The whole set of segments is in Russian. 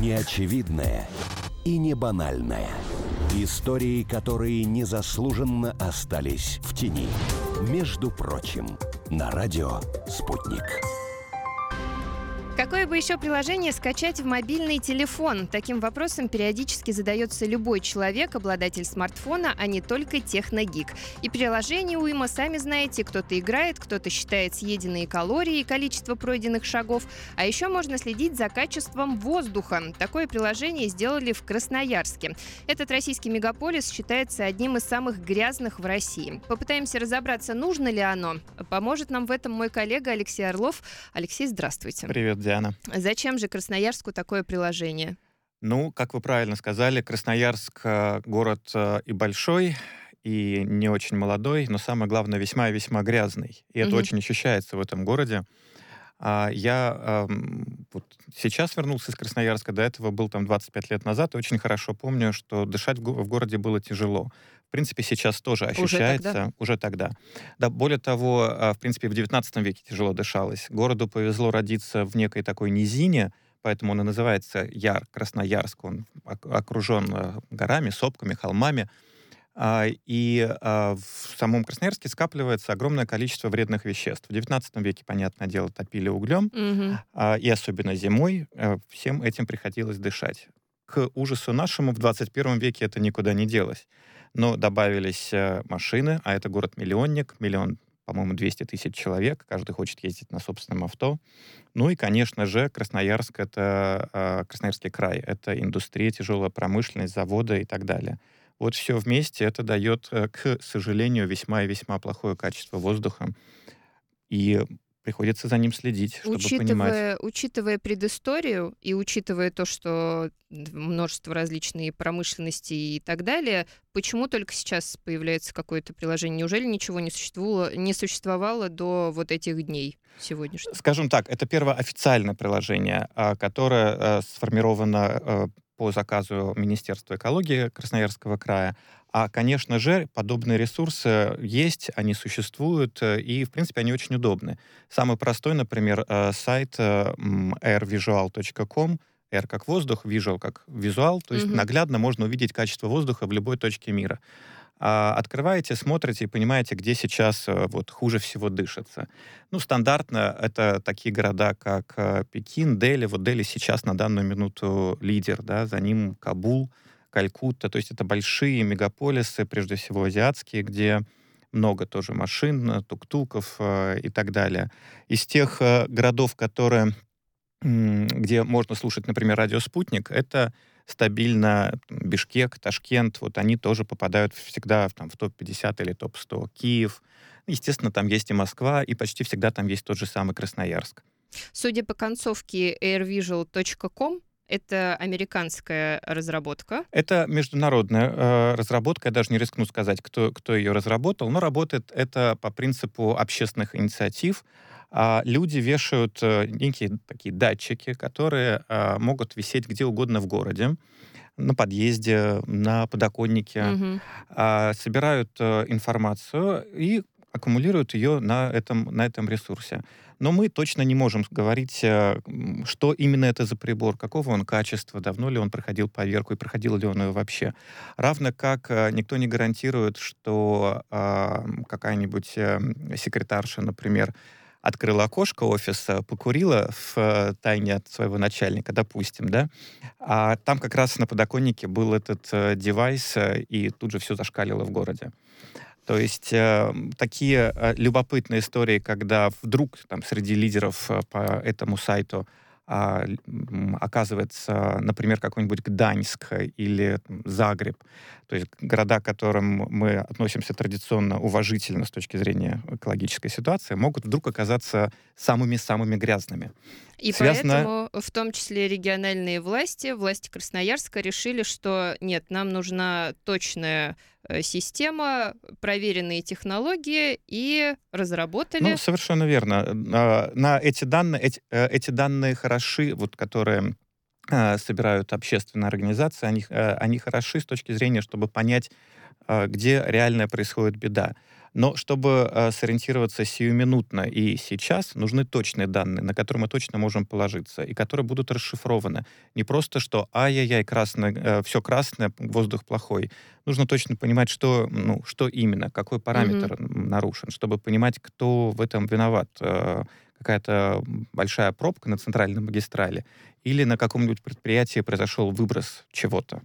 Неочевидное и не банальное. Истории, которые незаслуженно остались в тени. Между прочим, на радио «Спутник». Какое бы еще приложение скачать в мобильный телефон? Таким вопросом периодически задается любой человек, обладатель смартфона, а не только техногик. И приложение уйма, сами знаете, кто-то играет, кто-то считает съеденные калории и количество пройденных шагов. А еще можно следить за качеством воздуха. Такое приложение сделали в Красноярске. Этот российский мегаполис считается одним из самых грязных в России. Попытаемся разобраться, нужно ли оно. Поможет нам в этом мой коллега Алексей Орлов. Алексей, здравствуйте. Привет, Диана. Зачем же Красноярску такое приложение? Ну, как вы правильно сказали, Красноярск э, город э, и большой, и не очень молодой, но самое главное, весьма и весьма грязный. И это очень ощущается в этом городе. А я вот сейчас вернулся из Красноярска, до этого был там 25 лет назад, и очень хорошо помню, что дышать в, го- в городе было тяжело. В принципе, сейчас тоже ощущается. тогда? Уже тогда. Да, более того, а, в принципе, в 19 веке тяжело дышалось. Городу повезло родиться в некой такой низине, поэтому он и называется Яр, Красноярск. Он ок- окружен э, горами, сопками, холмами. А, И а, в самом Красноярске скапливается огромное количество вредных веществ. В 19 веке, понятное дело, топили углем, а, и особенно зимой э, всем этим приходилось дышать. К ужасу нашему в 21 веке это никуда не делось. Но добавились э, машины, а это город-миллионник, миллион, по-моему, 200 тысяч человек, каждый хочет ездить на собственном авто. Ну и, конечно же, Красноярск — это Красноярский край, это индустрия, тяжелая промышленность, заводы и так далее. Вот все вместе это дает, э, к сожалению, весьма и весьма плохое качество воздуха. И приходится за ним следить, чтобы понимать. Учитывая, учитывая предысторию и учитывая то, что множество различной промышленности и так далее, почему только сейчас появляется какое-то приложение? Неужели ничего не существовало, не существовало до вот этих дней сегодняшних? Скажем так, это первое официальное приложение, а, которое э, сформировано э, по заказу Министерства экологии Красноярского края. А, конечно же, подобные ресурсы есть, они существуют, э, и, в принципе, они очень удобны. Самый простой, например, э, сайт э, airvisual.com, air как воздух, visual как визуал, то есть Мгм. наглядно можно увидеть качество воздуха в любой точке мира. А, Открываете, смотрите и понимаете, где сейчас э, вот хуже всего дышится. Ну, стандартно это такие города, как э, Пекин, Дели. Вот Дели сейчас на данную минуту лидер, да, за ним Кабул, Калькутта. То есть это большие мегаполисы, прежде всего азиатские, где много тоже машин, э, тук-туков и так далее. Из тех городов, которые, где можно слушать, например, радио «Спутник», это стабильно Бишкек, Ташкент, вот они тоже попадают всегда в, там, в топ-50 или топ-100. Киев, естественно, там есть и Москва, и почти всегда там есть тот же самый Красноярск. Судя по концовке airvisual.com, это американская разработка. Это международная э, разработка, я даже не рискну сказать, кто, кто ее разработал, но работает это по принципу общественных инициатив. А люди вешают э, некие такие датчики, которые э, могут висеть где угодно в городе, на подъезде, на подоконнике, а, собирают э, информацию и аккумулируют ее на этом, на этом ресурсе. Но мы точно не можем говорить, э, что именно это за прибор, какого он качества, давно ли он проходил поверку и проходил ли он ее вообще. Равно как э, никто не гарантирует, что а, какая-нибудь э, секретарша, например, открыла окошко офиса, покурила в э, тайне от своего начальника, допустим, да, а там как раз на подоконнике был этот э, девайс, э, и тут же все зашкалило в городе. То есть такие любопытные истории, когда вдруг там среди лидеров по этому сайту а, оказывается, например, какой-нибудь Гданьск или Загреб, то есть города, к которым мы относимся традиционно уважительно с точки зрения экологической ситуации, могут вдруг оказаться самыми-самыми грязными. И Связано- поэтому, в том числе региональные власти, власти Красноярска решили, что нет, нам нужна точная система, проверенные технологии, и разработали. Ну, совершенно верно. А, На эти данные, эти, э, эти данные хороши, вот, которые э, собирают общественные организации, они, э, они хороши с точки зрения, чтобы понять, э, где реально происходит беда. Но чтобы э, сориентироваться сиюминутно и сейчас, нужны точные данные, на которые мы точно можем положиться, и которые будут расшифрованы. Не просто, что ай-яй-яй, красное, э, все красное, воздух плохой. Нужно точно понимать, что, ну, что именно, какой параметр mm-hmm. нарушен, чтобы понимать, кто в этом виноват. Э, какая-то большая пробка на центральной магистрали или на каком-нибудь предприятии произошел выброс чего-то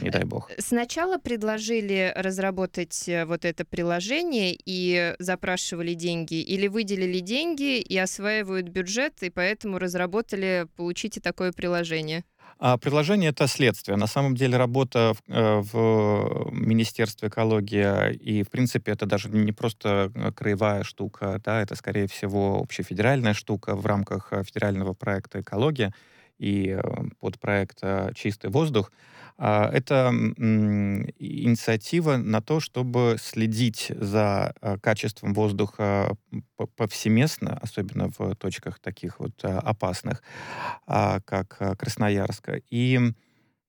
не дай бог. Сначала предложили разработать э, вот это приложение и запрашивали деньги, или выделили деньги и осваивают бюджет, и поэтому разработали «получите такое приложение». А приложение — это следствие. На самом деле работа в, э, в Министерстве экологии, и, в принципе, это даже не просто э, краевая штука, да, это, скорее всего, общефедеральная штука в рамках федерального проекта «Экология» и подпроекта «Чистый воздух». А, это инициатива на то, чтобы следить за а, качеством воздуха повсеместно, особенно в точках таких вот а, опасных, как Красноярска. И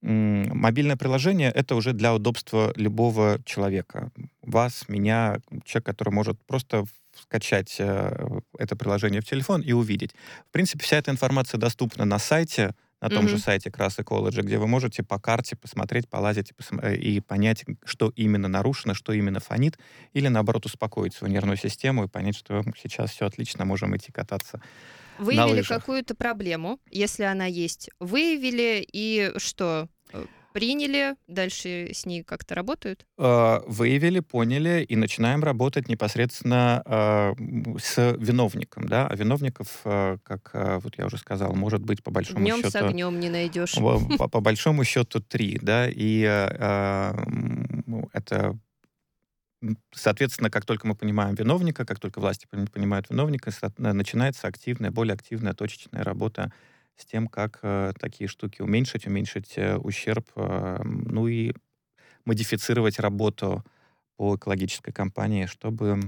мобильное приложение — это уже для удобства любого человека. Вас, меня, человек, который может просто скачать э, это приложение в телефон и увидеть. В принципе, вся эта информация доступна на сайте на том mm-hmm. же сайте Крас Ecology, где вы можете по карте посмотреть, полазить э, и понять, что именно нарушено, что именно фонит, или наоборот успокоить свою нервную систему и понять, что сейчас все отлично, можем идти кататься. Выявили какую-то проблему, если она есть. Выявили и что? Приняли, дальше с ней как-то работают? А, выявили, поняли и начинаем работать непосредственно а, с виновником, да, а виновников, а, как вот я уже сказал, может быть по большому Днем счету... с огнем не найдешь. По, по большому счету три, да, и это Соответственно, как только мы понимаем виновника, как только власти понимают виновника, начинается активная, более активная точечная работа с тем, как э, такие штуки уменьшить, уменьшить э, ущерб, э, ну и модифицировать работу по экологической кампании, чтобы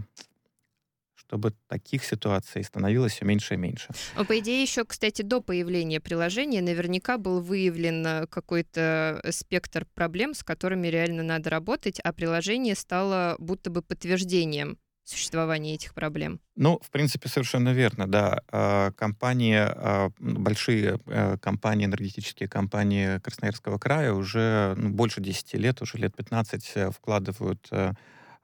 чтобы таких ситуаций становилось все меньше и меньше. А по идее, еще, кстати, до появления приложения наверняка был выявлен э, какой-то спектр проблем, с которыми реально надо работать, а приложение стало будто бы подтверждением существования этих проблем? Ну, в принципе, совершенно верно, да. А, компании, а, большие э, компании, энергетические компании Красноярского края уже ну, больше 10 лет, уже лет 15 э, вкладывают э,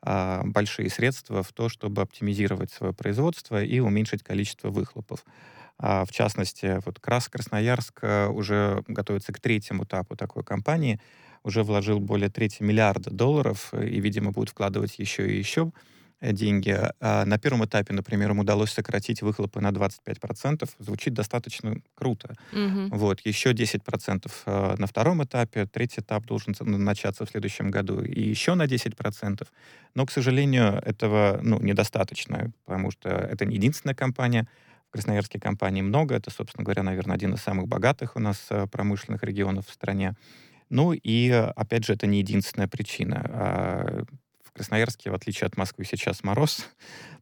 а, большие средства в то, чтобы оптимизировать свое производство и уменьшить количество выхлопов. В частности, вот Крас Красноярск уже готовится к третьему этапу такой компании, уже вложил более трети миллиарда долларов и, видимо, будет вкладывать еще и еще деньги. А на первом этапе, например, им удалось сократить выхлопы на 25%. Звучит достаточно круто. Угу. Вот. Еще 10% э, на втором этапе. Третий этап должен начаться в следующем году. И еще на 10%. Но, к сожалению, этого ну, недостаточно, потому что это не единственная компания. В Красноярске компаний много. Это, собственно говоря, наверное, один из самых богатых у нас э, промышленных регионов в стране. Ну и, опять же, это не единственная причина. В Красноярске, в отличие от Москвы, сейчас мороз,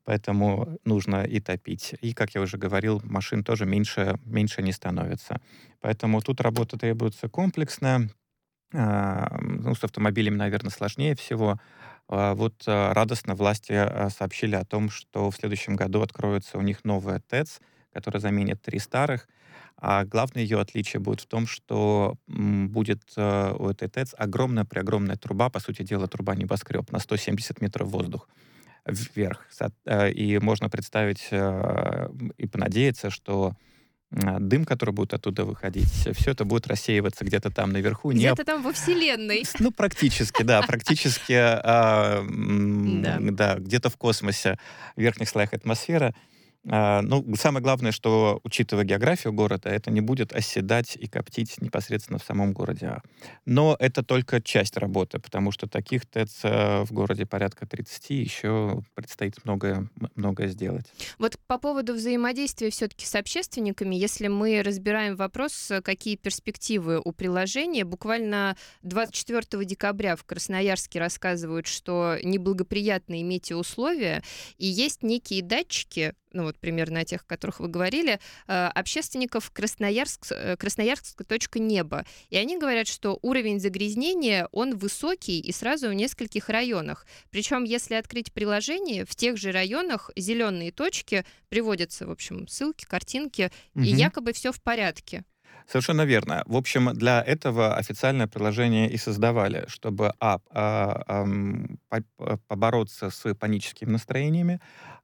поэтому нужно и топить. И, как я уже говорил, машин тоже меньше, меньше не становится. Поэтому тут работа требуется комплексная. А, ну, с автомобилями, наверное, сложнее всего. А, вот а, радостно власти сообщили о том, что в следующем году откроется у них новая ТЭЦ, которая заменит три старых. А главное ее отличие будет в том, что будет э, у этой ТЭЦ огромная-преогромная труба, по сути дела, труба небоскреб на 170 метров воздух вверх. Э, и можно представить э, и понадеяться, что дым, который будет оттуда выходить, все это будет рассеиваться где-то там наверху. Где-то не... там во Вселенной. Ну, практически, да, практически, а, да, где-то в космосе, в верхних слоях атмосферы. А, ну, самое главное, что, учитывая географию города, это не будет оседать и коптить непосредственно в самом городе. Но это только часть работы, потому что таких ТЭЦ э, в городе порядка 30, еще предстоит многое, многое сделать. Вот по поводу взаимодействия все-таки с общественниками, если мы разбираем вопрос, какие перспективы у приложения, буквально 24 декабря в Красноярске рассказывают, что неблагоприятные метеоусловия, и есть некие датчики, ну вот примерно о тех, о которых вы говорили, э, общественников Красноярск, э, Красноярск точка неба. И они говорят, что уровень загрязнения, он высокий и сразу в нескольких районах. Причем, если открыть приложение, в тех же районах зеленые точки приводятся, в общем, ссылки, картинки, угу. и якобы все в порядке. Совершенно верно. В общем, для этого официальное приложение и создавали, чтобы а, а, а, побороться с паническими настроениями,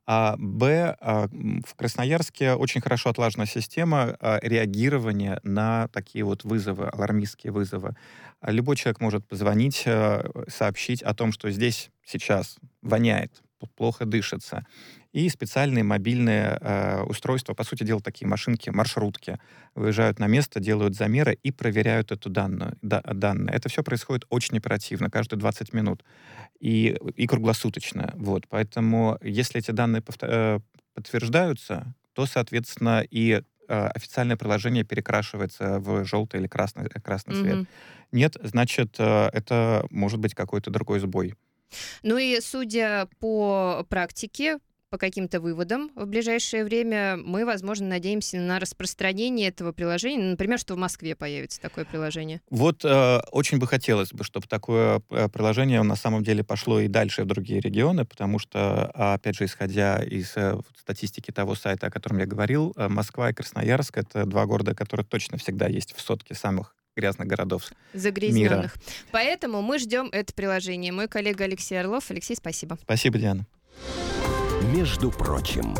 а б а, в Красноярске очень хорошо отлажена система а, реагирования на такие вот вызовы, алармистские вызовы. Любой человек может позвонить, а, сообщить о том, что здесь сейчас воняет, плохо дышится и специальные мобильные э, устройства, по сути дела, такие машинки, маршрутки, выезжают на место, делают замеры и проверяют эту данную, да, данные. Это все происходит очень оперативно, каждые 20 минут и, и круглосуточно. Вот. Поэтому если эти данные э, подтверждаются, то, соответственно, и э, официальное приложение перекрашивается в желтый или красный, красный mm-hmm. цвет. Нет, значит, э, это может быть какой-то другой сбой. Ну и судя по практике, по каким-то выводам в ближайшее время. Мы, возможно, надеемся на распространение этого приложения. Например, что в Москве появится такое приложение. Вот э, очень бы хотелось бы, чтобы такое э, приложение на самом деле пошло и дальше в другие регионы, потому что, опять же, исходя из э, статистики того сайта, о котором я говорил, э, Москва и Красноярск — это два города, которые точно всегда есть в сотке самых грязных городов Загрязненных. Мира. Поэтому мы ждем это приложение. Мой коллега Алексей Орлов. Алексей, спасибо. Спасибо, Диана. Между прочим.